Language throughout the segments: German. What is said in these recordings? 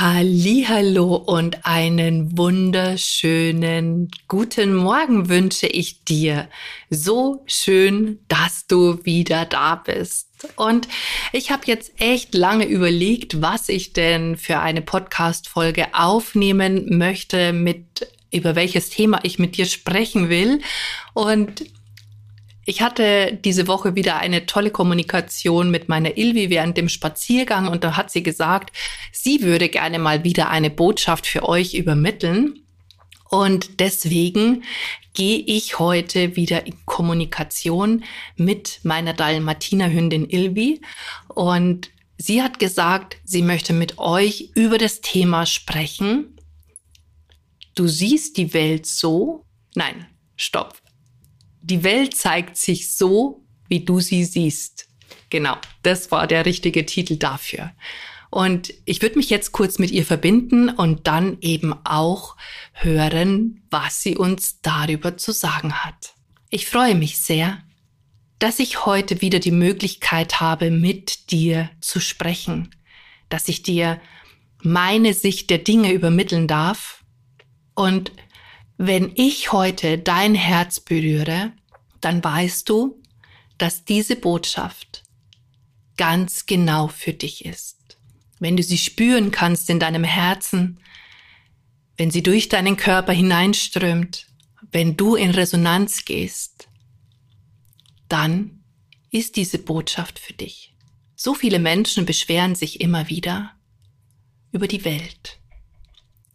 Hallo und einen wunderschönen guten Morgen wünsche ich dir. So schön, dass du wieder da bist. Und ich habe jetzt echt lange überlegt, was ich denn für eine Podcast Folge aufnehmen möchte, mit über welches Thema ich mit dir sprechen will. Und ich hatte diese Woche wieder eine tolle Kommunikation mit meiner Ilvi während dem Spaziergang und da hat sie gesagt, sie würde gerne mal wieder eine Botschaft für euch übermitteln. Und deswegen gehe ich heute wieder in Kommunikation mit meiner Dalmatiner-Hündin Ilvi. Und sie hat gesagt, sie möchte mit euch über das Thema sprechen. Du siehst die Welt so? Nein, stopp die Welt zeigt sich so, wie du sie siehst. Genau, das war der richtige Titel dafür. Und ich würde mich jetzt kurz mit ihr verbinden und dann eben auch hören, was sie uns darüber zu sagen hat. Ich freue mich sehr, dass ich heute wieder die Möglichkeit habe, mit dir zu sprechen, dass ich dir meine Sicht der Dinge übermitteln darf. Und wenn ich heute dein Herz berühre, dann weißt du, dass diese Botschaft ganz genau für dich ist. Wenn du sie spüren kannst in deinem Herzen, wenn sie durch deinen Körper hineinströmt, wenn du in Resonanz gehst, dann ist diese Botschaft für dich. So viele Menschen beschweren sich immer wieder über die Welt,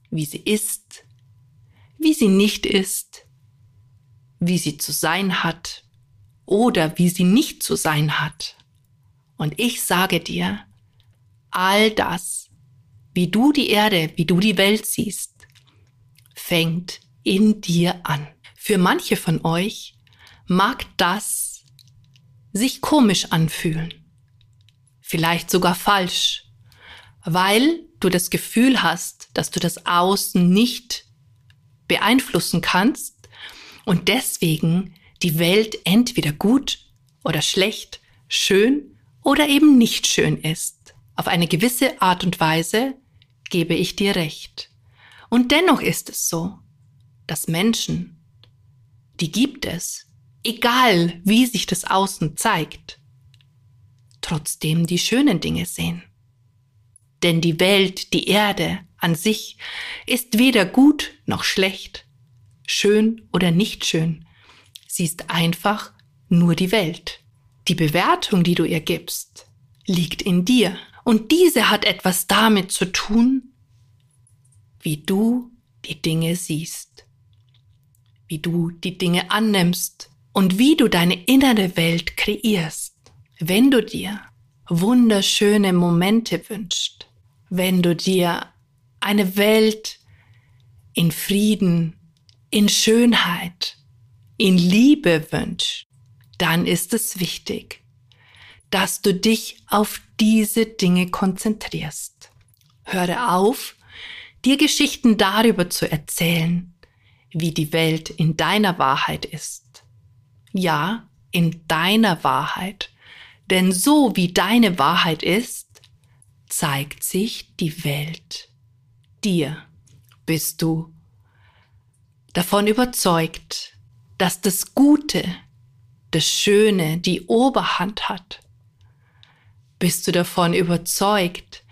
wie sie ist, wie sie nicht ist, wie sie zu sein hat oder wie sie nicht zu sein hat. Und ich sage dir, all das, wie du die Erde, wie du die Welt siehst, fängt in dir an. Für manche von euch mag das sich komisch anfühlen, vielleicht sogar falsch, weil du das Gefühl hast, dass du das Außen nicht beeinflussen kannst und deswegen die Welt entweder gut oder schlecht, schön oder eben nicht schön ist. Auf eine gewisse Art und Weise gebe ich dir recht. Und dennoch ist es so, dass Menschen, die gibt es, egal wie sich das Außen zeigt, trotzdem die schönen Dinge sehen. Denn die Welt, die Erde an sich ist weder gut noch schlecht, schön oder nicht schön. Sie ist einfach nur die Welt. Die Bewertung, die du ihr gibst, liegt in dir. Und diese hat etwas damit zu tun, wie du die Dinge siehst, wie du die Dinge annimmst und wie du deine innere Welt kreierst. Wenn du dir wunderschöne Momente wünschst, wenn du dir eine Welt in Frieden, in Schönheit, in Liebe wünscht, dann ist es wichtig, dass du dich auf diese Dinge konzentrierst. Höre auf, dir Geschichten darüber zu erzählen, wie die Welt in deiner Wahrheit ist. Ja, in deiner Wahrheit. Denn so wie deine Wahrheit ist, zeigt sich die Welt dir. Bist du davon überzeugt, dass das Gute, das Schöne die Oberhand hat? Bist du davon überzeugt,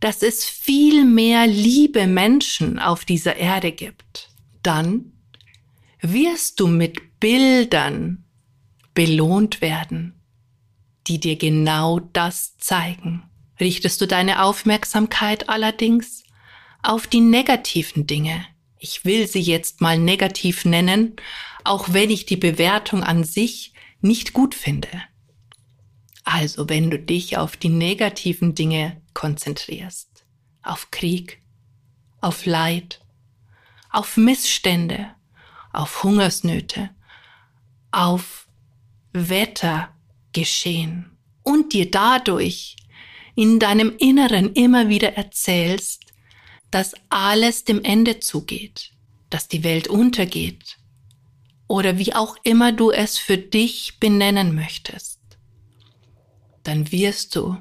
dass es viel mehr liebe Menschen auf dieser Erde gibt? Dann wirst du mit Bildern belohnt werden, die dir genau das zeigen. Richtest du deine Aufmerksamkeit allerdings auf die negativen Dinge, ich will sie jetzt mal negativ nennen, auch wenn ich die Bewertung an sich nicht gut finde. Also wenn du dich auf die negativen Dinge konzentrierst, auf Krieg, auf Leid, auf Missstände, auf Hungersnöte, auf Wettergeschehen und dir dadurch in deinem Inneren immer wieder erzählst, dass alles dem Ende zugeht, dass die Welt untergeht oder wie auch immer du es für dich benennen möchtest, dann wirst du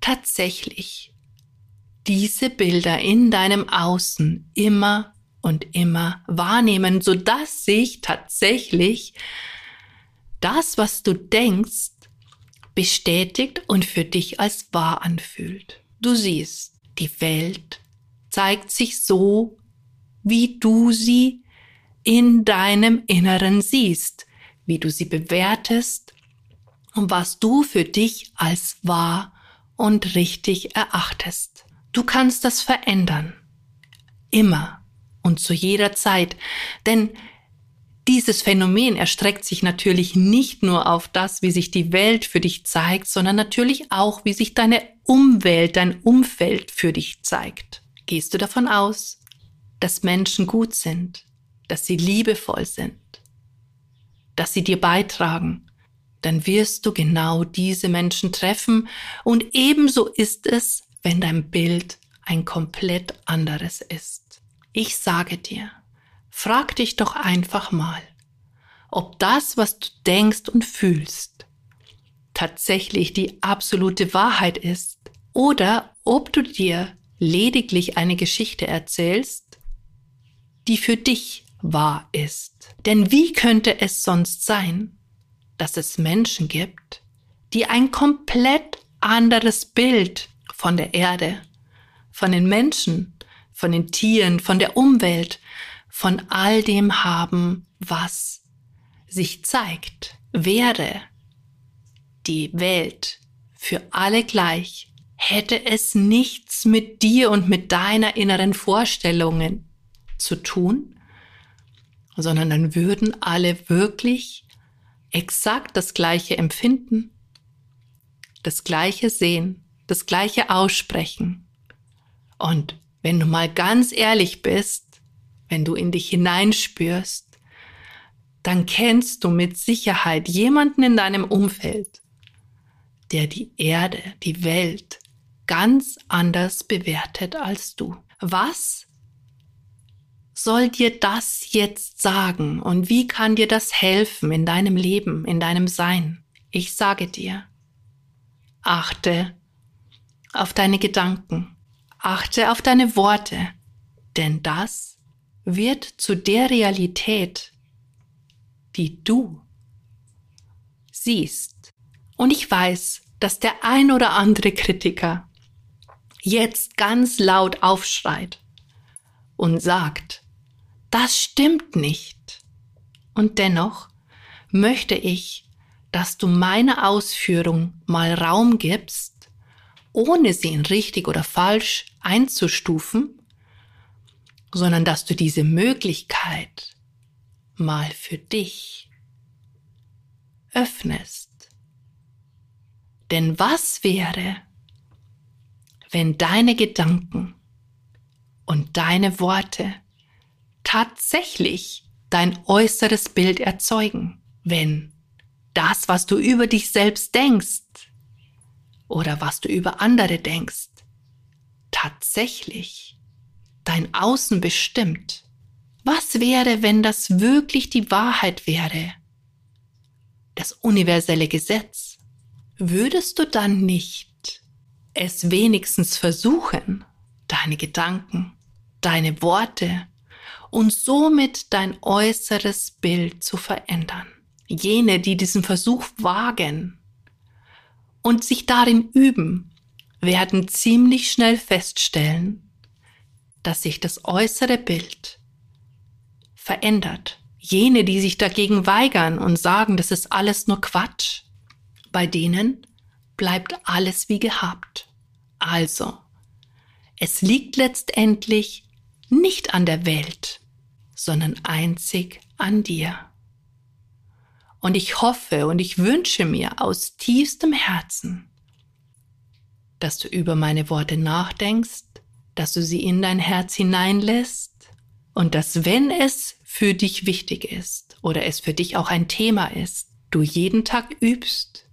tatsächlich diese Bilder in deinem Außen immer und immer wahrnehmen, sodass sich tatsächlich das, was du denkst, bestätigt und für dich als wahr anfühlt. Du siehst, die Welt zeigt sich so, wie du sie in deinem Inneren siehst, wie du sie bewertest und was du für dich als wahr und richtig erachtest. Du kannst das verändern. Immer und zu jeder Zeit. Denn dieses Phänomen erstreckt sich natürlich nicht nur auf das, wie sich die Welt für dich zeigt, sondern natürlich auch, wie sich deine Umwelt, dein Umfeld für dich zeigt. Gehst du davon aus, dass Menschen gut sind, dass sie liebevoll sind, dass sie dir beitragen, dann wirst du genau diese Menschen treffen und ebenso ist es, wenn dein Bild ein komplett anderes ist. Ich sage dir, frag dich doch einfach mal, ob das, was du denkst und fühlst, tatsächlich die absolute Wahrheit ist oder ob du dir lediglich eine Geschichte erzählst, die für dich wahr ist. Denn wie könnte es sonst sein, dass es Menschen gibt, die ein komplett anderes Bild von der Erde, von den Menschen, von den Tieren, von der Umwelt, von all dem haben, was sich zeigt. Wäre die Welt für alle gleich, hätte es nichts mit dir und mit deiner inneren Vorstellungen zu tun, sondern dann würden alle wirklich exakt das gleiche empfinden, das gleiche sehen, das gleiche aussprechen. Und wenn du mal ganz ehrlich bist, wenn du in dich hineinspürst, dann kennst du mit Sicherheit jemanden in deinem Umfeld, der die Erde, die Welt ganz anders bewertet als du. Was soll dir das jetzt sagen und wie kann dir das helfen in deinem Leben, in deinem Sein? Ich sage dir, achte auf deine Gedanken, achte auf deine Worte, denn das wird zu der Realität, die du siehst. Und ich weiß, dass der ein oder andere Kritiker jetzt ganz laut aufschreit und sagt, das stimmt nicht. Und dennoch möchte ich, dass du meine Ausführung mal Raum gibst, ohne sie in richtig oder falsch einzustufen, sondern dass du diese Möglichkeit mal für dich öffnest. Denn was wäre, wenn deine Gedanken und deine Worte tatsächlich dein äußeres Bild erzeugen, wenn das, was du über dich selbst denkst oder was du über andere denkst, tatsächlich dein Außen bestimmt. Was wäre, wenn das wirklich die Wahrheit wäre? Das universelle Gesetz. Würdest du dann nicht es wenigstens versuchen, deine Gedanken, deine Worte und somit dein äußeres Bild zu verändern? Jene, die diesen Versuch wagen und sich darin üben, werden ziemlich schnell feststellen, dass sich das äußere Bild verändert. Jene, die sich dagegen weigern und sagen, das ist alles nur Quatsch, bei denen bleibt alles wie gehabt. Also, es liegt letztendlich nicht an der Welt, sondern einzig an dir. Und ich hoffe und ich wünsche mir aus tiefstem Herzen, dass du über meine Worte nachdenkst, dass du sie in dein Herz hineinlässt Und dass wenn es für dich wichtig ist oder es für dich auch ein Thema ist, du jeden Tag übst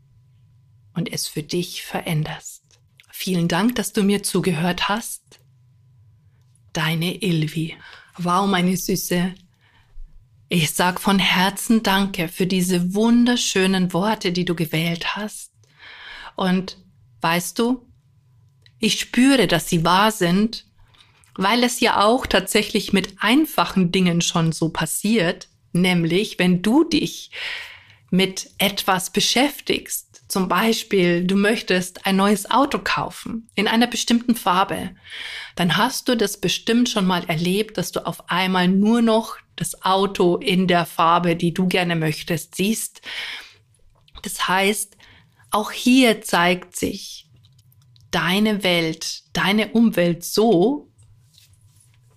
und es für dich veränderst. Vielen Dank, dass du mir zugehört hast. Deine Ilvi. Wow, meine Süße. Ich sag von Herzen Danke für diese wunderschönen Worte, die du gewählt hast. Und weißt du, ich spüre, dass sie wahr sind, weil es ja auch tatsächlich mit einfachen Dingen schon so passiert, nämlich wenn du dich mit etwas beschäftigst, zum Beispiel du möchtest ein neues Auto kaufen in einer bestimmten Farbe, dann hast du das bestimmt schon mal erlebt, dass du auf einmal nur noch das Auto in der Farbe, die du gerne möchtest, siehst. Das heißt, auch hier zeigt sich deine Welt, deine Umwelt so,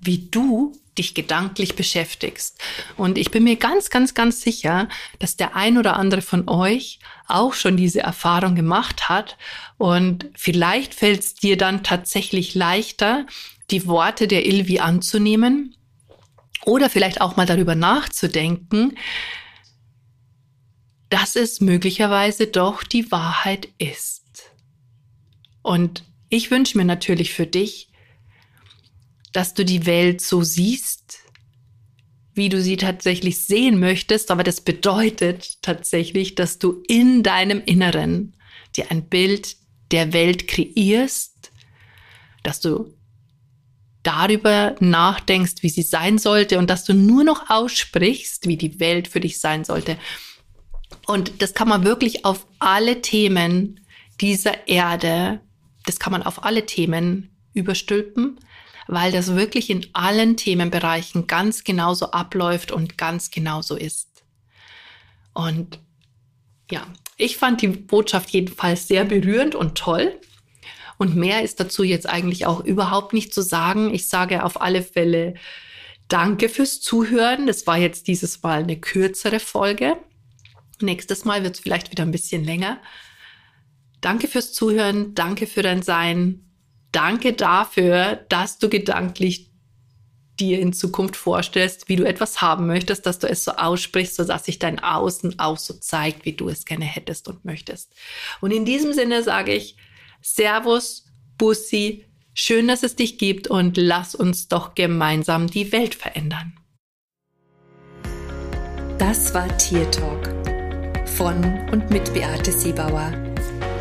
wie du dich gedanklich beschäftigst. Und ich bin mir ganz, ganz, ganz sicher, dass der ein oder andere von euch auch schon diese Erfahrung gemacht hat. Und vielleicht fällt es dir dann tatsächlich leichter, die Worte der Ilvi anzunehmen oder vielleicht auch mal darüber nachzudenken, dass es möglicherweise doch die Wahrheit ist. Und ich wünsche mir natürlich für dich, dass du die Welt so siehst, wie du sie tatsächlich sehen möchtest, aber das bedeutet tatsächlich, dass du in deinem Inneren dir ein Bild der Welt kreierst, dass du darüber nachdenkst, wie sie sein sollte und dass du nur noch aussprichst, wie die Welt für dich sein sollte. Und das kann man wirklich auf alle Themen dieser Erde, das kann man auf alle Themen überstülpen, weil das wirklich in allen Themenbereichen ganz genauso abläuft und ganz genauso ist. Und ja, ich fand die Botschaft jedenfalls sehr berührend und toll. Und mehr ist dazu jetzt eigentlich auch überhaupt nicht zu sagen. Ich sage auf alle Fälle Danke fürs Zuhören. Das war jetzt dieses Mal eine kürzere Folge. Nächstes Mal wird es vielleicht wieder ein bisschen länger. Danke fürs Zuhören. Danke für dein Sein. Danke dafür, dass du gedanklich dir in Zukunft vorstellst, wie du etwas haben möchtest, dass du es so aussprichst, sodass sich dein Außen auch so zeigt, wie du es gerne hättest und möchtest. Und in diesem Sinne sage ich, Servus, Bussi, schön, dass es dich gibt und lass uns doch gemeinsam die Welt verändern. Das war Tier Talk von und mit Beate Siebauer,